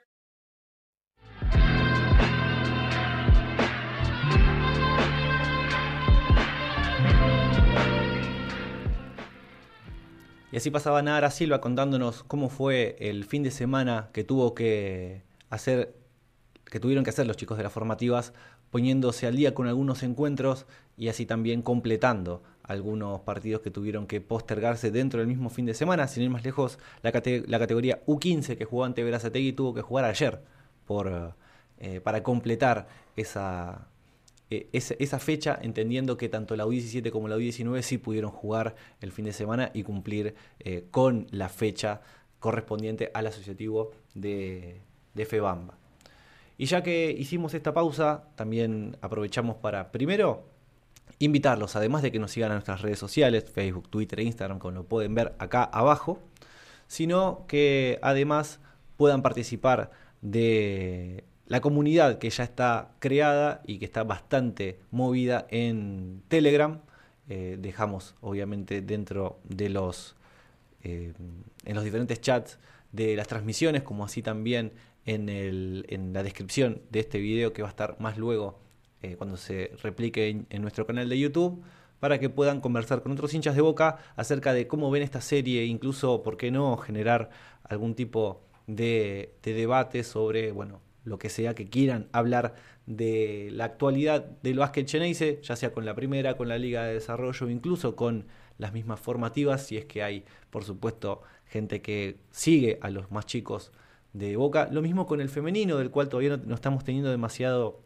Y así pasaba Nara Silva contándonos cómo fue el fin de semana que tuvo que hacer, que tuvieron que hacer los chicos de las formativas, poniéndose al día con algunos encuentros y así también completando algunos partidos que tuvieron que postergarse dentro del mismo fin de semana. Sin ir más lejos, la, categoría U15 que jugó ante Verazategui tuvo que jugar ayer por, eh, para completar esa, eh, esa, fecha, entendiendo que tanto la U17 como la U19 sí pudieron jugar el fin de semana y cumplir eh, con la fecha correspondiente al asociativo de FEBAMBA. Y ya que hicimos esta pausa, también aprovechamos para, primero, invitarlos, además de que nos sigan en nuestras redes sociales, Facebook, Twitter Instagram, como lo pueden ver acá abajo, sino que además puedan participar de la comunidad que ya está creada y que está bastante movida en Telegram. Eh, dejamos obviamente dentro de los eh, en los diferentes chats de las transmisiones, como así también en, el, en la descripción de este video que va a estar más luego eh, cuando se replique en, nuestro canal de YouTube, para que puedan conversar con otros hinchas de boca acerca de cómo ven esta serie, incluso, ¿por qué no?, generar algún tipo de, debate sobre, bueno, lo que sea que quieran hablar de la actualidad del básquet cheneyce, ya sea con la primera, con la Liga de Desarrollo, incluso con las mismas formativas, si es que hay, por supuesto, gente que sigue a los más chicos de Boca. Lo mismo con el femenino, del cual todavía no estamos teniendo demasiado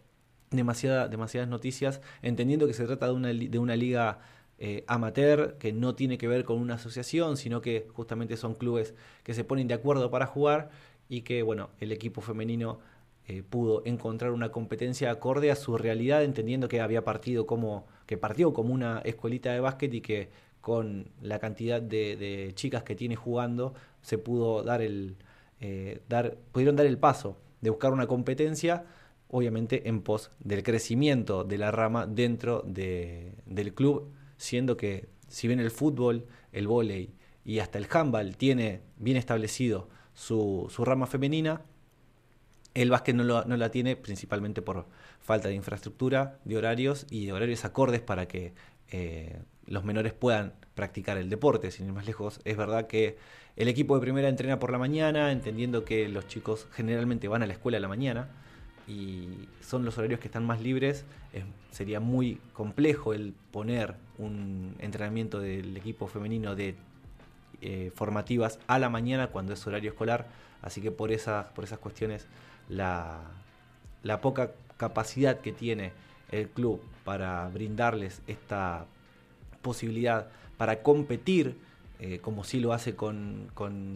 demasiada, demasiadas noticias, entendiendo que se trata de una, de una liga eh, amateur que no tiene que ver con una asociación, sino que justamente son clubes que se ponen de acuerdo para jugar y que bueno, el equipo femenino eh, pudo encontrar una competencia acorde a su realidad, entendiendo que había partido como, que partió como una escuelita de básquet y que con la cantidad de, chicas que tiene jugando se pudo dar el eh, dar, pudieron dar el paso de buscar una competencia obviamente en pos del crecimiento de la rama dentro del club, siendo que si bien el fútbol, el vóley y hasta el handball tiene bien establecido su, rama femenina, el básquet no, no, la tiene principalmente por falta de infraestructura, de horarios y de horarios acordes para que eh, los menores puedan practicar el deporte. Sin ir más lejos, es verdad que el equipo de primera entrena por la mañana, entendiendo que los chicos generalmente van a la escuela a la mañana y son los horarios que están más libres, sería muy complejo el poner un entrenamiento del equipo femenino de eh, formativas a la mañana cuando es horario escolar, así que por esas, por esas cuestiones la, la poca capacidad que tiene el club para brindarles esta posibilidad para competir eh, como sí lo hace con,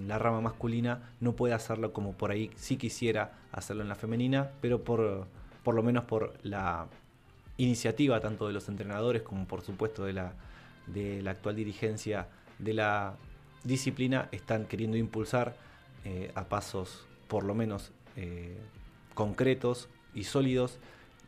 la rama masculina, no puede hacerlo como por ahí sí quisiera hacerlo en la femenina, pero por, por lo menos por la iniciativa tanto de los entrenadores como por supuesto de la, de la actual dirigencia de la disciplina, están queriendo impulsar eh, a pasos por lo menos eh, concretos y sólidos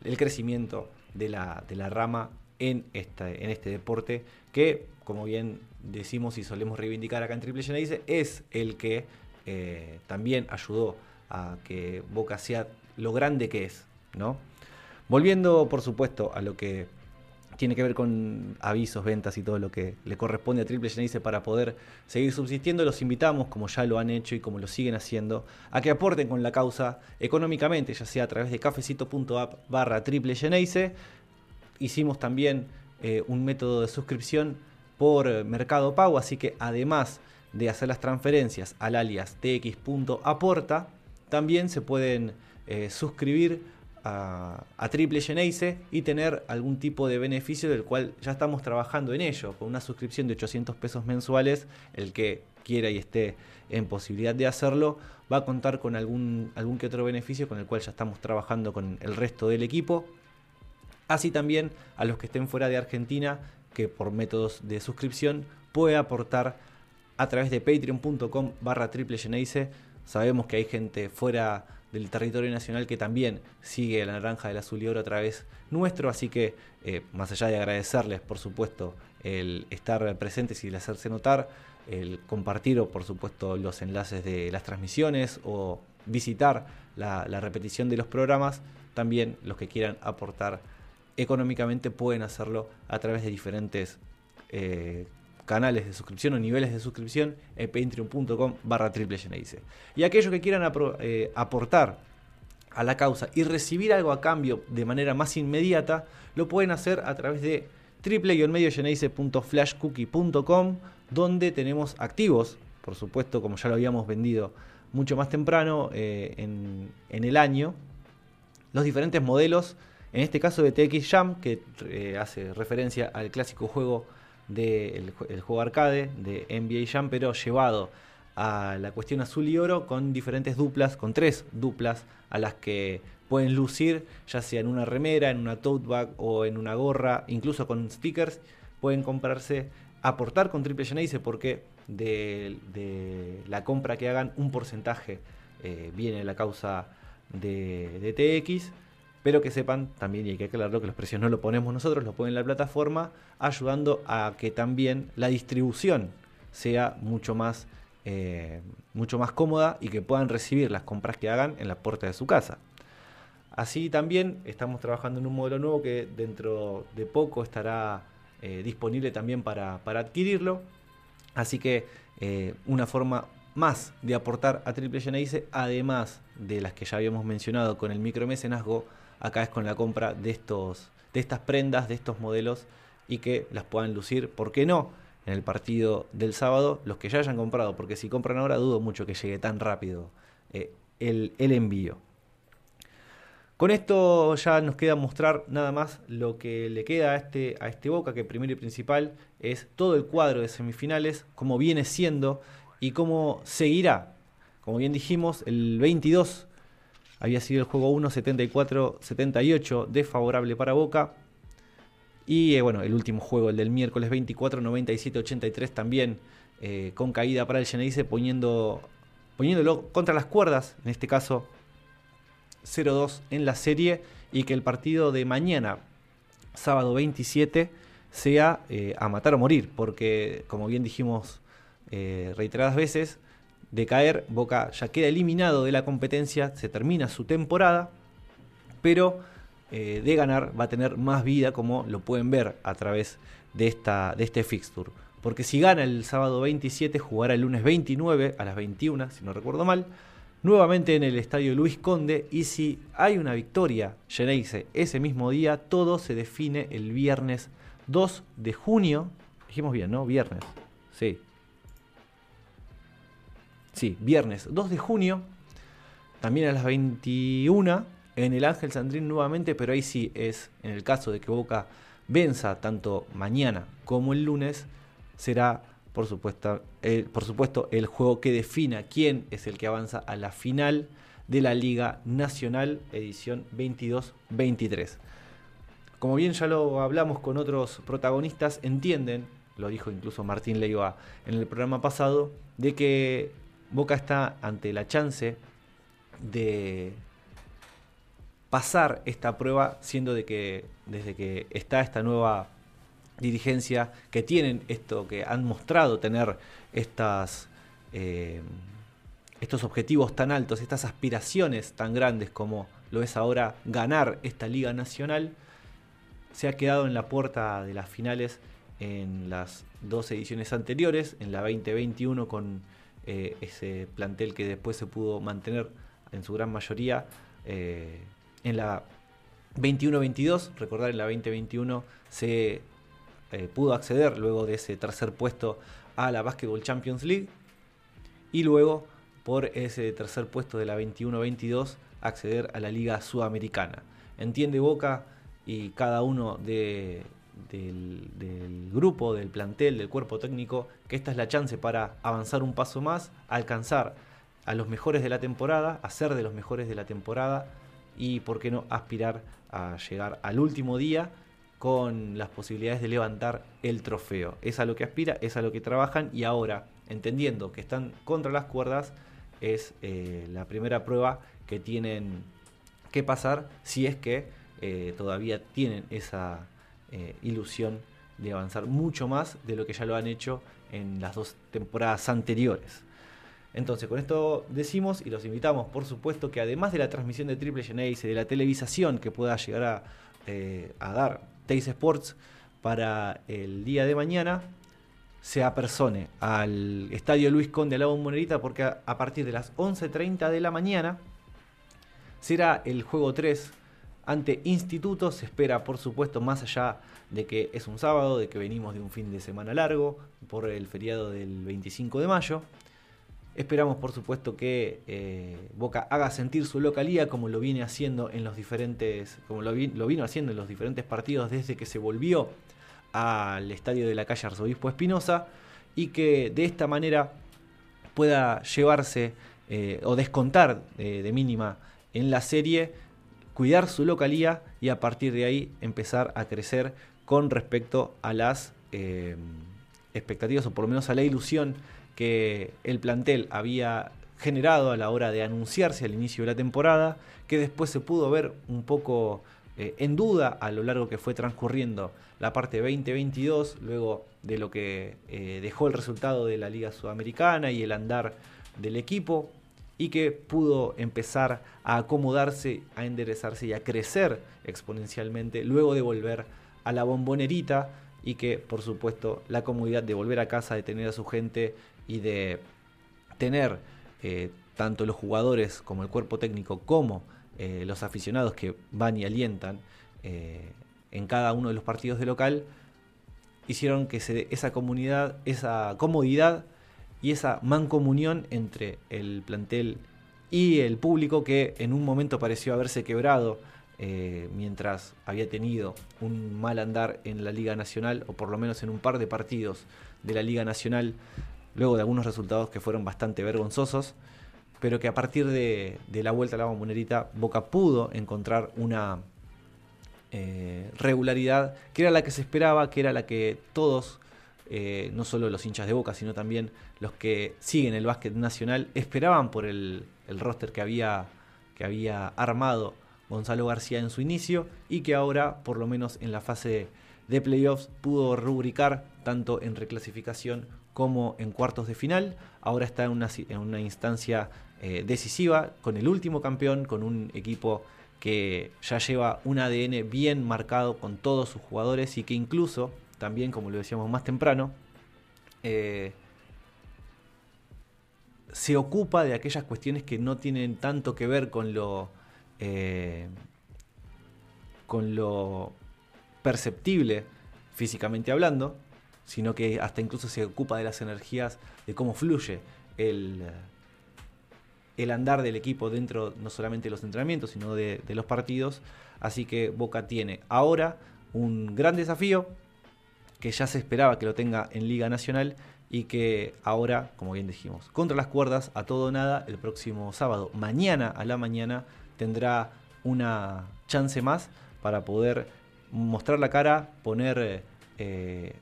el crecimiento de la, de la rama en, este deporte que, como bien decimos y solemos reivindicar acá en Triple Genesis, es el que eh, también ayudó a que Boca sea lo grande que es, ¿no? Volviendo, por supuesto, a lo que tiene que ver con avisos, ventas y todo lo que le corresponde a Triple Genesis para poder seguir subsistiendo, los invitamos, como ya lo han hecho y como lo siguen haciendo, a que aporten con la causa económicamente, ya sea a través de cafecito.app barra Triple. Hicimos también eh, un método de suscripción por Mercado Pago, así que además de hacer las transferencias al alias tx.aporta, también se pueden eh, suscribir a, Triple Geneise y tener algún tipo de beneficio del cual ya estamos trabajando en ello, con una suscripción de 800 pesos mensuales, el que quiera y esté en posibilidad de hacerlo, va a contar con algún, algún que otro beneficio con el cual ya estamos trabajando con el resto del equipo. Así también a los que estén fuera de Argentina que por métodos de suscripción puede aportar a través de patreon.com barra triple Sabemos que hay gente fuera del territorio nacional que también sigue la naranja del azul y oro a través nuestro, así que eh, más allá de agradecerles por supuesto el estar presentes y el hacerse notar, el compartir o por supuesto los enlaces de las transmisiones o visitar la repetición de los programas, también los que quieran aportar económicamente pueden hacerlo a través de diferentes eh, canales de suscripción o niveles de suscripción en patreon.com barra triple Y aquellos que quieran eh, aportar a la causa y recibir algo a cambio de manera más inmediata, lo pueden hacer a través de triple-mediogeneise.flashcookie.com donde tenemos activos, por supuesto, como ya lo habíamos vendido mucho más temprano eh, en el año, los diferentes modelos, en este caso de TX Jam, que eh, hace referencia al clásico juego del el juego arcade de NBA Jam, pero llevado a la cuestión azul y oro con diferentes duplas, con tres duplas a las que pueden lucir, ya sea en una remera, en una tote bag o en una gorra, incluso con stickers, pueden comprarse, aportar con Triple Genesis porque de, de la compra que hagan un porcentaje eh, viene la causa de, de TX pero que sepan también, y hay que aclararlo, que los precios no lo ponemos nosotros, lo ponen la plataforma, ayudando a que también la distribución sea mucho más, eh, mucho más cómoda y que puedan recibir las compras que hagan en la puerta de su casa. Así también estamos trabajando en un modelo nuevo que dentro de poco estará eh, disponible también para, para, adquirirlo. Así que eh, una forma más de aportar a Triple Geneise, además de las que ya habíamos mencionado con el micromecenazgo, acá es con la compra de, estos, de estas prendas, de estos modelos y que las puedan lucir, ¿por qué no? En el partido del sábado, los que ya hayan comprado, porque si compran ahora dudo mucho que llegue tan rápido eh, el, el envío. Con esto ya nos queda mostrar nada más lo que le queda a este, a este Boca, que primero y principal es todo el cuadro de semifinales, cómo viene siendo y cómo seguirá. Como bien dijimos, el 22 había sido el juego 1 74-78 desfavorable para Boca. Y eh, bueno, el último juego, el del miércoles 24 97-83 también eh, con caída para el Geneise poniendo, poniéndolo contra las cuerdas, en este caso 0-2 en la serie y que el partido de mañana, sábado 27, sea eh, a matar o morir, porque como bien dijimos eh, reiteradas veces, de caer, Boca ya queda eliminado de la competencia, se termina su temporada, pero eh, de ganar va a tener más vida como lo pueden ver a través de, esta, de este fixture. Porque si gana el sábado 27, jugará el lunes 29 a las 21, si no recuerdo mal, nuevamente en el estadio Luis Conde. Y si hay una victoria Geneise ese mismo día, todo se define el viernes 2 de junio. Dijimos bien, ¿no? Viernes. Sí, Sí, viernes 2 de junio, también a las 21, en el Ángel Sandrín nuevamente, pero ahí sí es, en el caso de que Boca venza tanto mañana como el lunes, será por supuesto, el, por supuesto el juego que defina quién es el que avanza a la final de la Liga Nacional edición 22-23. Como bien ya lo hablamos con otros protagonistas, entienden, lo dijo incluso Martín Leiva en el programa pasado, de que Boca está ante la chance de pasar esta prueba, siendo de que desde que está esta nueva dirigencia, que tienen esto, que han mostrado tener eh, estos objetivos tan altos, estas aspiraciones tan grandes como lo es ahora ganar esta Liga Nacional, se ha quedado en la puerta de las finales en las dos ediciones anteriores, en la 2021 con eh, ese plantel que después se pudo mantener en su gran mayoría eh, en la 21-22. Recordar, en la 2021 se eh, pudo acceder luego de ese tercer puesto a la Basketball Champions League y luego por ese tercer puesto de la 21-22 acceder a la Liga Sudamericana. Entiende Boca y cada uno de, del, grupo, del plantel, del cuerpo técnico, que esta es la chance para avanzar un paso más, alcanzar a los mejores de la temporada, a ser de los mejores de la temporada y, por qué no, aspirar a llegar al último día con las posibilidades de levantar el trofeo. Es a lo que aspira, es a lo que trabajan y ahora, entendiendo que están contra las cuerdas, es eh, la primera prueba que tienen que pasar si es que eh, todavía tienen esa eh, ilusión de avanzar mucho más de lo que ya lo han hecho en las dos temporadas anteriores. Entonces, con esto decimos y los invitamos, por supuesto, que además de la transmisión de Triple Genesis, de la televisación que pueda llegar a, eh, a dar Teis Sports para el día de mañana, se apersone al Estadio Luis Conde de la Bombonera porque a, a partir de las 11.30 de la mañana será el juego 3 ante Instituto. Se espera, por supuesto, más allá de que es un sábado, de que venimos de un fin de semana largo por el feriado del 25 de mayo. Esperamos, por supuesto, que eh, Boca haga sentir su localía como lo viene haciendo en los diferentes, como lo, lo, vino haciendo en los diferentes partidos desde que se volvió al estadio de la calle Arzobispo Espinosa y que de esta manera pueda llevarse eh, o descontar eh, de mínima en la serie, cuidar su localía y a partir de ahí empezar a crecer con respecto a las eh, expectativas o por lo menos a la ilusión que el plantel había generado a la hora de anunciarse al inicio de la temporada, que después se pudo ver un poco en duda a lo largo que fue transcurriendo la parte 2022, luego de lo que dejó el resultado de la Liga Sudamericana y el andar del equipo y que pudo empezar a acomodarse, a enderezarse y a crecer exponencialmente luego de volver a la bombonerita y que por supuesto la comodidad de volver a casa, de tener a su gente y de tener eh, tanto los jugadores como el cuerpo técnico como eh, los aficionados que van y alientan eh, en cada uno de los partidos de local, hicieron que se, esa comunidad, esa comodidad y esa mancomunión entre el plantel y el público que en un momento pareció haberse quebrado eh, mientras había tenido un mal andar en la Liga Nacional o por lo menos en un par de partidos de la Liga Nacional luego de algunos resultados que fueron bastante vergonzosos pero que a partir de, la vuelta a la bombonerita Boca pudo encontrar una eh, regularidad que era la que se esperaba, que era la que todos eh, no solo los hinchas de Boca, sino también los que siguen el básquet nacional, esperaban por el, roster que había, que había armado Gonzalo García en su inicio y que ahora, por lo menos en la fase de playoffs, pudo rubricar tanto en reclasificación como en cuartos de final. Ahora está en una, instancia eh, decisiva con el último campeón, con un equipo que ya lleva un ADN bien marcado con todos sus jugadores y que incluso también, como lo decíamos más temprano, eh, se ocupa de aquellas cuestiones que no tienen tanto que ver con lo, eh, con lo perceptible físicamente hablando, sino que hasta incluso se ocupa de las energías, de cómo fluye el, el andar del equipo dentro no solamente de los entrenamientos, sino de los partidos. Así que Boca tiene ahora un gran desafío que ya se esperaba que lo tenga en Liga Nacional y que ahora, como bien dijimos, contra las cuerdas, a todo o nada, el próximo sábado, mañana a la mañana, tendrá una chance más para poder mostrar la cara, poner eh,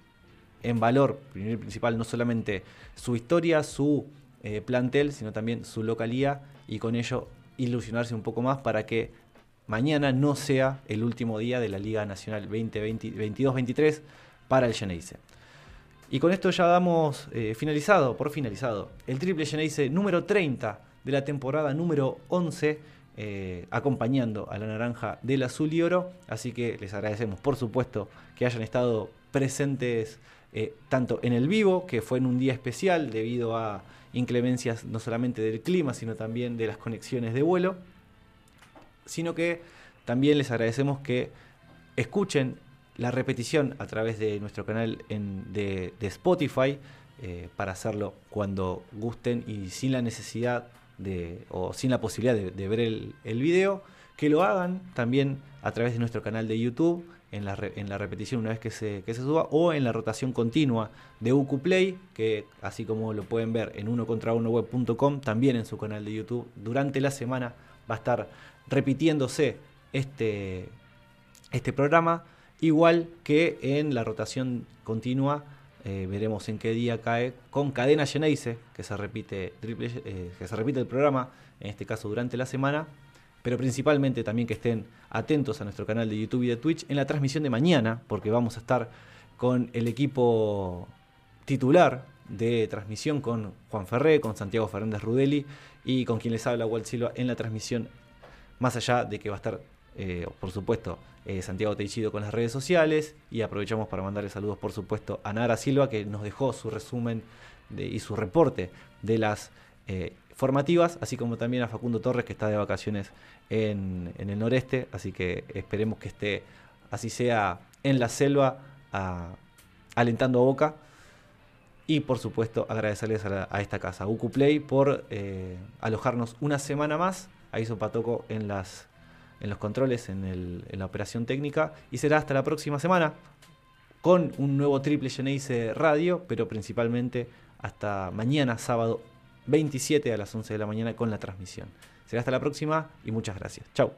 en valor, principal, no solamente su historia, su eh, plantel, sino también su localía y con ello ilusionarse un poco más para que mañana no sea el último día de la Liga Nacional 2022-23 para el Geneise. Y con esto ya damos eh, finalizado, por finalizado, el triple Geneise número 30 de la temporada número 11, eh, acompañando a la naranja del azul y oro. Así que les agradecemos, por supuesto, que hayan estado presentes eh, tanto en el vivo, que fue en un día especial debido a inclemencias no solamente del clima, sino también de las conexiones de vuelo, sino que también les agradecemos que escuchen la repetición a través de nuestro canal de, Spotify eh, para hacerlo cuando gusten y sin la necesidad de, o sin la posibilidad de, ver el, video, que lo hagan también a través de nuestro canal de YouTube en la, en la repetición una vez que se, que se, suba o en la rotación continua de Ucuplay, que así como lo pueden ver en uno contra uno web.com, también en su canal de YouTube, durante la semana va a estar repitiéndose este, este programa igual que en la rotación continua. Eh, veremos en qué día cae con cadena Geneise, que se repite triple, eh, que se repite el programa, en este caso durante la semana, pero principalmente también que estén atentos a nuestro canal de YouTube y de Twitch en la transmisión de mañana, porque vamos a estar con el equipo titular de transmisión con Juan Ferré, con Santiago Fernández Rudeli y con quien les habla Walt Silva en la transmisión, más allá de que va a estar eh, por supuesto, eh, Santiago Teichido con las redes sociales y aprovechamos para mandarle saludos, por supuesto, a Nara Silva que nos dejó su resumen y su reporte de las eh, formativas, así como también a Facundo Torres, que está de vacaciones en, el noreste, así que esperemos que esté, así sea, en la selva, alentando a Boca. Y por supuesto agradecerles a, esta casa, a Ucuplay, por alojarnos una semana más. A Iso Patoco en, las, en los controles, en, el- en la operación técnica. Y será hasta la próxima semana con un nuevo Triple Geneise Radio, pero principalmente hasta mañana, sábado 27 a las 11 de la mañana con la transmisión. Será hasta la próxima y muchas gracias. Chau.